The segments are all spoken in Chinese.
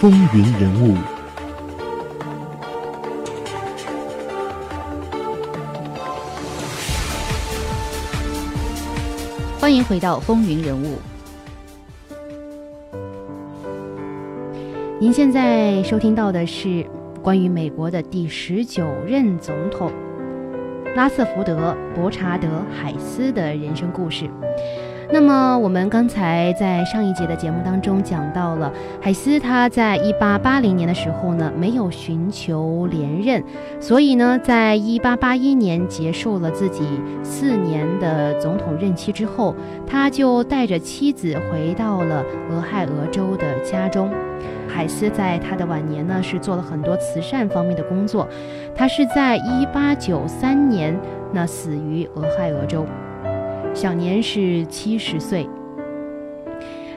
风云人物》。欢迎回到《风云人物》。您现在收听到的是关于美国的第十九任总统拉瑟福德·伯查德·海斯的人生故事。那么，我们刚才在上一节的节目当中讲到了海斯，他在一八八零年的时候呢，没有寻求连任，所以呢，在一八八一年结束了自己四年的总统任期之后，他就带着妻子回到了俄亥俄州的家中。海斯在他的晚年呢，是做了很多慈善方面的工作。他是在一八九三年那死于俄亥俄州。享年是七十岁。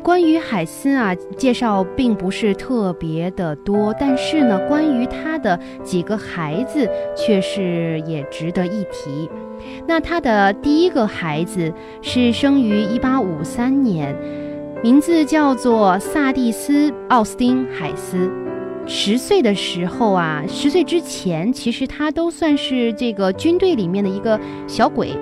关于海斯啊，介绍并不是特别的多，但是呢，关于他的几个孩子却是也值得一提。那他的第一个孩子是生于一八五三年，名字叫做萨蒂斯·奥斯汀·海斯。十岁的时候啊，十岁之前，其实他都算是这个军队里面的一个小鬼。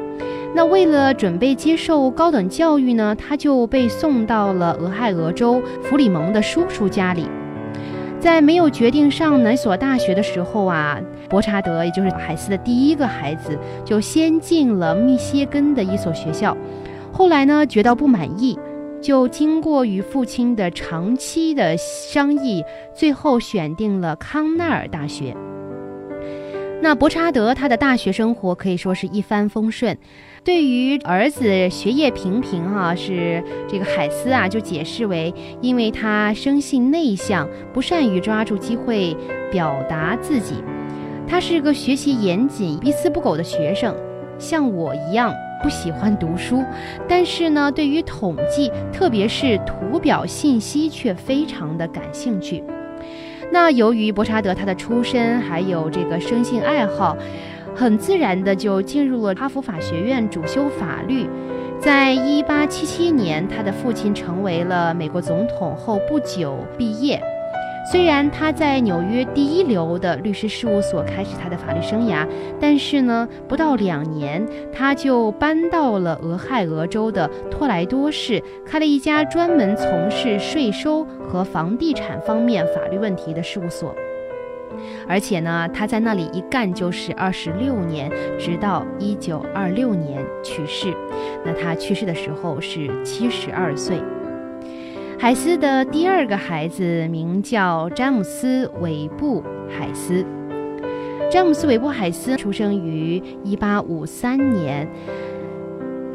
那为了准备接受高等教育呢，他就被送到了俄亥俄州弗里蒙的叔叔家里。在没有决定上哪所大学的时候啊，伯查德也就是海斯的第一个孩子，就先进了密歇根的一所学校。后来呢，觉得不满意，就经过与父亲的长期的商议，最后选定了康奈尔大学。那伯查德他的大学生活可以说是一帆风顺。对于儿子学业平平，哈，是这个海斯啊，就解释为，因为他生性内向，不善于抓住机会表达自己。他是个学习严谨、一丝不苟的学生，像我一样不喜欢读书，但是呢，对于统计，特别是图表信息，却非常的感兴趣。那由于伯查德他的出身还有这个生性爱好。很自然的就进入了哈佛法学院主修法律，在一八七七年，他的父亲成为了美国总统后不久毕业。虽然他在纽约第一流的律师事务所开始他的法律生涯，但是呢，不到两年他就搬到了俄亥俄州的托莱多市，开了一家专门从事税收和房地产方面法律问题的事务所。而且呢，他在那里一干就是二十六年，直到一九二六年去世。那他去世的时候是七十二岁。海斯的第二个孩子名叫詹姆斯·韦布·海斯。詹姆斯·韦布·海斯出生于一八五三年，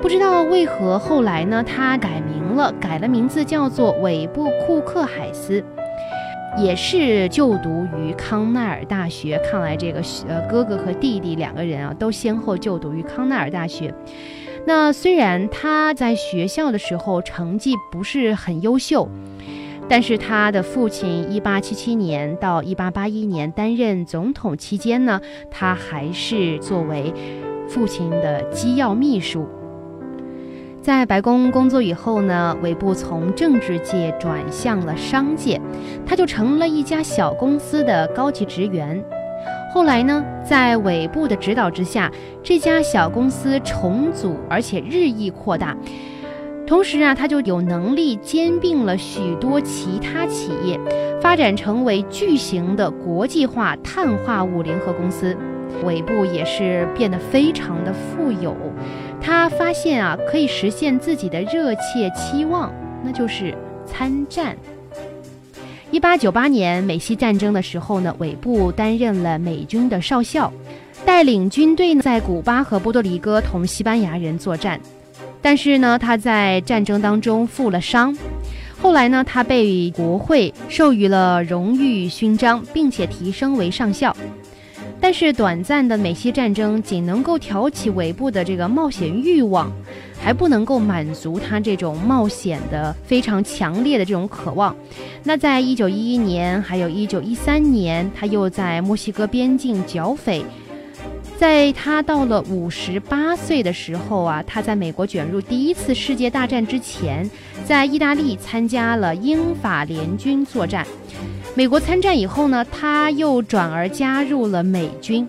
不知道为何后来呢，他改名了，改了名字叫做韦布·库克·海斯。也是就读于康奈尔大学，看来这个呃哥哥和弟弟两个人啊，都先后就读于康奈尔大学。那虽然他在学校的时候成绩不是很优秀，但是他的父亲1877年到1881年担任总统期间呢，他还是作为父亲的机要秘书。在白宫工作以后呢，韦布从政治界转向了商界，他就成了一家小公司的高级职员。后来呢，在韦布的指导之下，这家小公司重组，而且日益扩大。同时啊，他就有能力兼并了许多其他企业，发展成为巨型的国际化碳化物联合公司。韦布也是变得非常的富有。他发现啊，可以实现自己的热切期望，那就是参战。一八九八年美西战争的时候呢，韦布担任了美军的少校，带领军队在古巴和波多黎各同西班牙人作战。但是呢，他在战争当中负了伤，后来呢，他被国会授予了荣誉勋章，并且提升为上校。但是短暂的美西战争仅能够挑起韦布的这个冒险欲望，还不能够满足他这种冒险的非常强烈的这种渴望。那在一九一一年，还有一九一三年，他又在墨西哥边境剿匪。在他到了五十八岁的时候啊，他在美国卷入第一次世界大战之前，在意大利参加了英法联军作战。美国参战以后呢，他又转而加入了美军。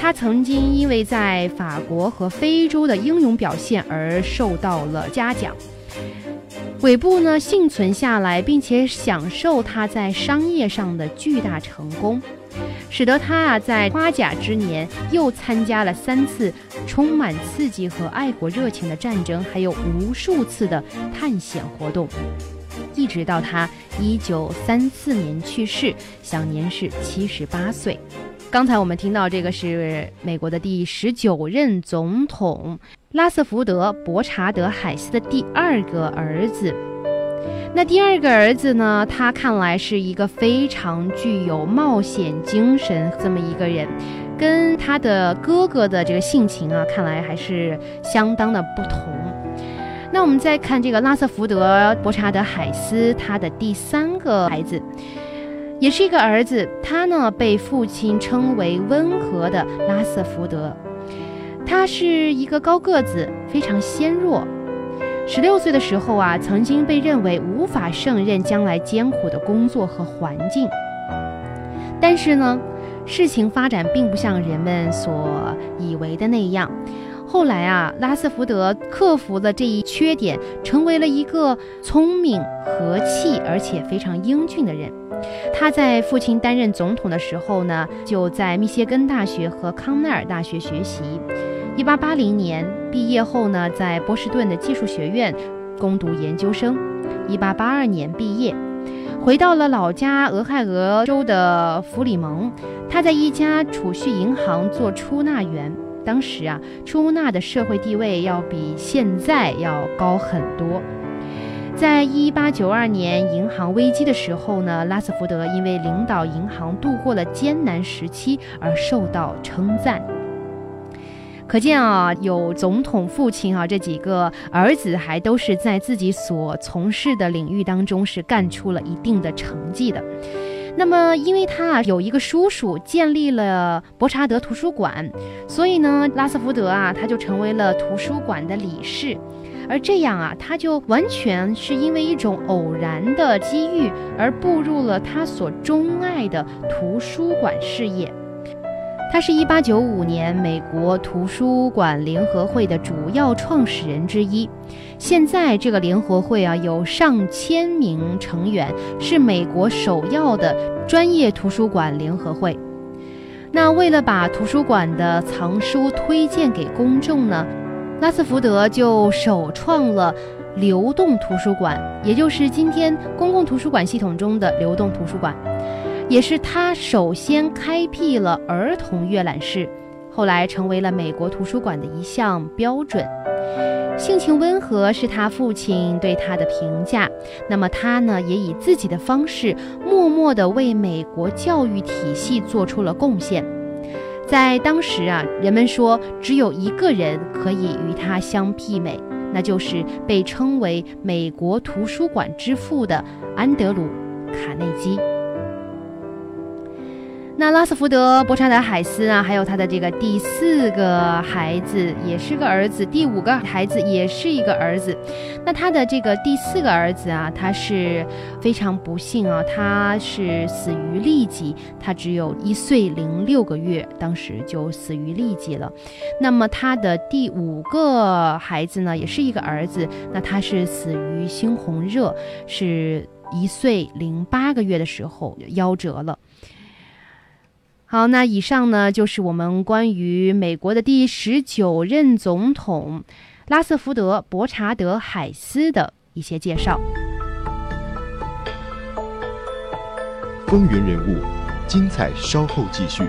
他曾经因为在法国和非洲的英勇表现而受到了嘉奖。韦布呢幸存下来，并且享受他在商业上的巨大成功。使得他啊，在花甲之年又参加了三次充满刺激和爱国热情的战争，还有无数次的探险活动，一直到他一九三四年去世，享年是七十八岁。刚才我们听到这个是美国的第十九任总统拉瑟福德·伯查德·海斯的第二个儿子。那第二个儿子呢？他看来是一个非常具有冒险精神这么一个人，跟他的哥哥的这个性情啊，看来还是相当的不同。那我们再看这个拉瑟福德·伯查德·海斯，他的第三个孩子，也是一个儿子。他呢，被父亲称为温和的拉瑟福德。他是一个高个子，非常纤弱。十六岁的时候啊，曾经被认为无法胜任将来艰苦的工作和环境。但是呢，事情发展并不像人们所以为的那样。后来啊，拉斯福德克服了这一缺点，成为了一个聪明、和气而且非常英俊的人。他在父亲担任总统的时候呢，就在密歇根大学和康奈尔大学学习。一八八零年毕业后呢，在波士顿的技术学院攻读研究生。一八八二年毕业，回到了老家俄亥俄州的弗里蒙。他在一家储蓄银行做出纳员。当时啊，出纳的社会地位要比现在要高很多。在一八九二年银行危机的时候呢，拉斯福德因为领导银行度过了艰难时期而受到称赞。可见啊，有总统父亲啊，这几个儿子还都是在自己所从事的领域当中是干出了一定的成绩的。那么，因为他啊有一个叔叔建立了伯查德图书馆，所以呢，拉斯福德啊他就成为了图书馆的理事。而这样啊，他就完全是因为一种偶然的机遇而步入了他所钟爱的图书馆事业。他是一八九五年美国图书馆联合会的主要创始人之一。现在这个联合会啊有上千名成员，是美国首要的专业图书馆联合会。那为了把图书馆的藏书推荐给公众呢，拉斯福德就首创了流动图书馆，也就是今天公共图书馆系统中的流动图书馆。也是他首先开辟了儿童阅览室，后来成为了美国图书馆的一项标准。性情温和是他父亲对他的评价。那么他呢，也以自己的方式默默地为美国教育体系做出了贡献。在当时啊，人们说只有一个人可以与他相媲美，那就是被称为美国图书馆之父的安德鲁·卡内基。那拉斯福德·伯查德·海斯啊，还有他的这个第四个孩子也是个儿子，第五个孩子也是一个儿子。那他的这个第四个儿子啊，他是非常不幸啊，他是死于痢疾，他只有一岁零六个月，当时就死于痢疾了。那么他的第五个孩子呢，也是一个儿子，那他是死于猩红热，是一岁零八个月的时候夭折了。好，那以上呢就是我们关于美国的第十九任总统拉瑟福德·伯查德·海斯的一些介绍。风云人物，精彩稍后继续。